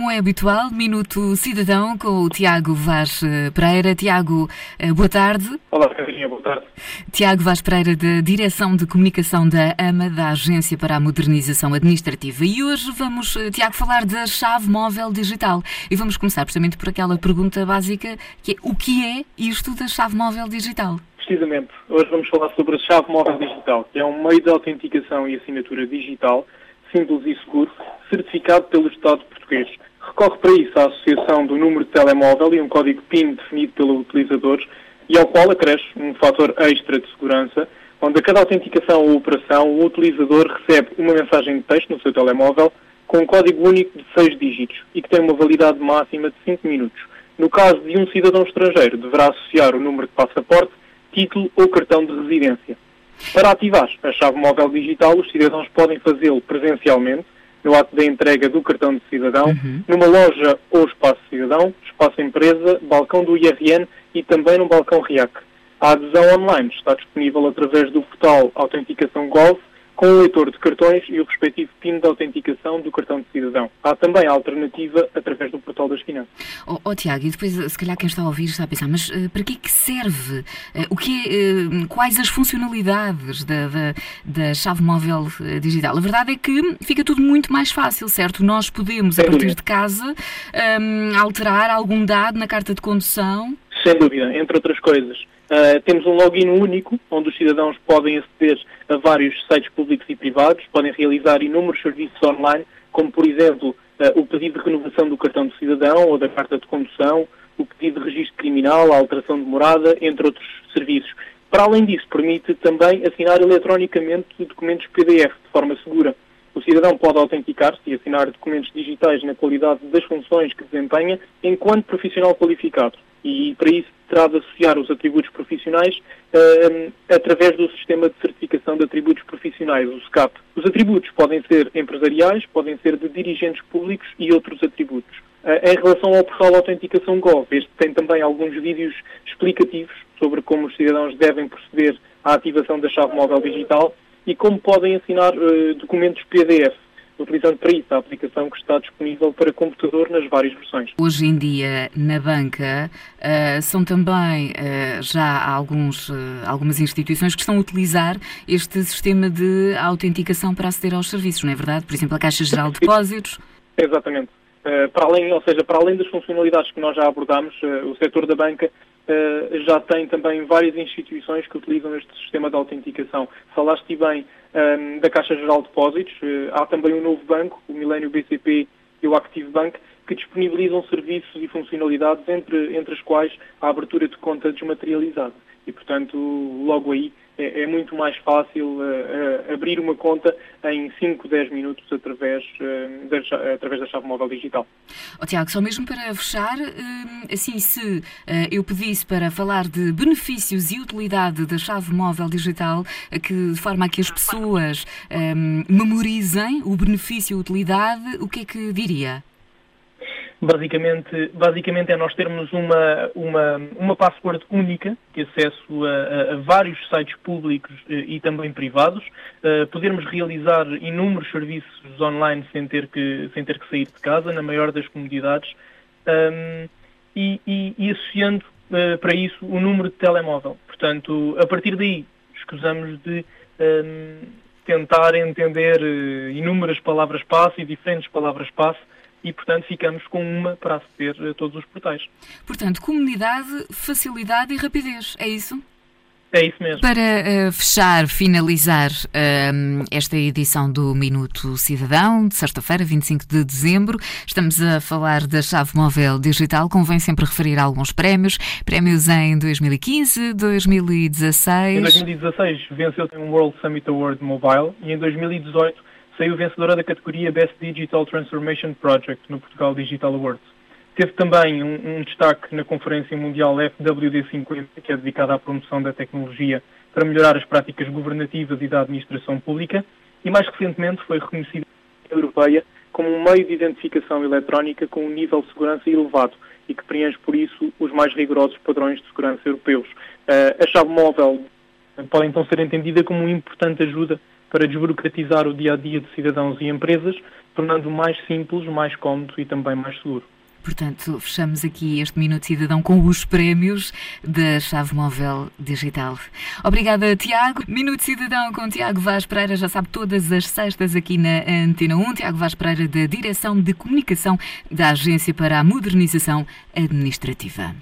como é habitual, Minuto Cidadão com o Tiago Vaz eh, Pereira. Tiago, eh, boa tarde. Olá, Catarina, boa tarde. Tiago Vaz Pereira, da Direção de Comunicação da AMA, da Agência para a Modernização Administrativa. E hoje vamos, eh, Tiago, falar da chave móvel digital. E vamos começar precisamente por aquela pergunta básica que é o que é isto da chave móvel digital? Precisamente. Hoje vamos falar sobre a chave móvel digital, que é um meio de autenticação e assinatura digital simples e seguro, certificado pelo Estado português. Recorre para isso à associação do número de telemóvel e um código PIN definido pelo utilizador e ao qual acresce um fator extra de segurança, onde a cada autenticação ou operação o utilizador recebe uma mensagem de texto no seu telemóvel com um código único de 6 dígitos e que tem uma validade máxima de 5 minutos. No caso de um cidadão estrangeiro, deverá associar o número de passaporte, título ou cartão de residência. Para ativar a chave móvel digital, os cidadãos podem fazê-lo presencialmente, no ato da entrega do cartão de cidadão, uhum. numa loja ou espaço cidadão, espaço empresa, balcão do IRN e também no balcão RIAC. A adesão online está disponível através do portal Autenticação Golf com o leitor de cartões e o respectivo PIN de autenticação do cartão de cidadão. Há também a alternativa através do portal das finanças. Oh, oh Tiago, e depois se calhar quem está a ouvir está a pensar, mas uh, para que é que serve? Uh, o que uh, quais as funcionalidades da, da, da chave móvel digital? A verdade é que fica tudo muito mais fácil, certo? Nós podemos, a partir de casa, um, ehm, alterar algum dado na carta de condução. Sem dúvida, entre outras coisas. Uh, temos um login único, onde os cidadãos podem aceder a vários sites públicos e privados, podem realizar inúmeros serviços online, como, por exemplo, uh, o pedido de renovação do cartão de cidadão ou da carta de condução, o pedido de registro criminal, a alteração de morada, entre outros serviços. Para além disso, permite também assinar eletronicamente documentos PDF de forma segura. O cidadão pode autenticar-se e assinar documentos digitais na qualidade das funções que desempenha enquanto profissional qualificado. E para isso terá de associar os atributos profissionais uh, através do sistema de certificação de atributos profissionais, o SCAP. Os atributos podem ser empresariais, podem ser de dirigentes públicos e outros atributos. Uh, em relação ao portal Autenticação Gov, este tem também alguns vídeos explicativos sobre como os cidadãos devem proceder à ativação da chave móvel digital e como podem assinar uh, documentos PDF utilizando para isso a aplicação que está disponível para computador nas várias versões. Hoje em dia, na banca, uh, são também uh, já alguns, uh, algumas instituições que estão a utilizar este sistema de autenticação para aceder aos serviços, não é verdade? Por exemplo, a Caixa Geral de Depósitos. Exatamente. para além, ou seja, para além das funcionalidades que nós já abordámos, o setor da banca já tem também várias instituições que utilizam este sistema de autenticação. Falaste bem da Caixa Geral de Depósitos, uh, há também um novo banco, o Milênio BCP e o Active Bank, que disponibilizam serviços e funcionalidades, entre, entre as quais a abertura de conta desmaterializada. E, portanto, logo aí é, é muito mais fácil uh, uh, abrir uma conta em 5, 10 minutos através, uh, da, através da chave móvel digital. Oh, Tiago, só mesmo para fechar, assim, se eu pedisse para falar de benefícios e utilidade da chave móvel digital, que, de forma a que as pessoas memorizem o benefício e utilidade, o que é que diria? Basicamente, basicamente é nós termos uma, uma, uma password única de acesso a, a, vários sites públicos eh, e também privados, uh, podermos realizar inúmeros serviços online sem ter que, sem ter que sair de casa, na maior das comodidades, um, e, e, e, associando uh, para isso o número de telemóvel. Portanto, a partir daí, escusamos de um, tentar entender inúmeras palavras-passe e diferentes palavras-passe e, portanto, ficamos com uma para aceder a todos os portais. Portanto, comunidade, facilidade e rapidez, é isso? É isso mesmo. Para uh, fechar, finalizar uh, esta edição do Minuto Cidadão, de sexta-feira, 25 de dezembro, estamos a falar da chave móvel digital. Convém sempre referir alguns prémios. Prémios em 2015, 2016. Em 2016 venceu um World Summit Award Mobile e em 2018 saiu vencedora da categoria Best Digital Transformation Project no Portugal Digital Awards. Teve também um, um destaque na Conferência Mundial FWD50, que é dedicada à promoção da tecnologia para melhorar as práticas governativas e da administração pública, e mais recentemente foi reconhecida europeia como um meio de identificação eletrónica com um nível de segurança elevado e que preenche, por isso, os mais rigorosos padrões de segurança europeus. Uh, a chave móvel pode então ser entendida como uma importante ajuda para desburocratizar o dia a dia de cidadãos e empresas, tornando mais simples, mais cómodo e também mais seguro. Portanto, fechamos aqui este Minuto Cidadão com os prémios da Chave Móvel Digital. Obrigada, Tiago. Minuto Cidadão com Tiago Vaz Pereira, já sabe, todas as sextas aqui na Antena 1. Tiago Vaz Pereira, da Direção de Comunicação da Agência para a Modernização Administrativa.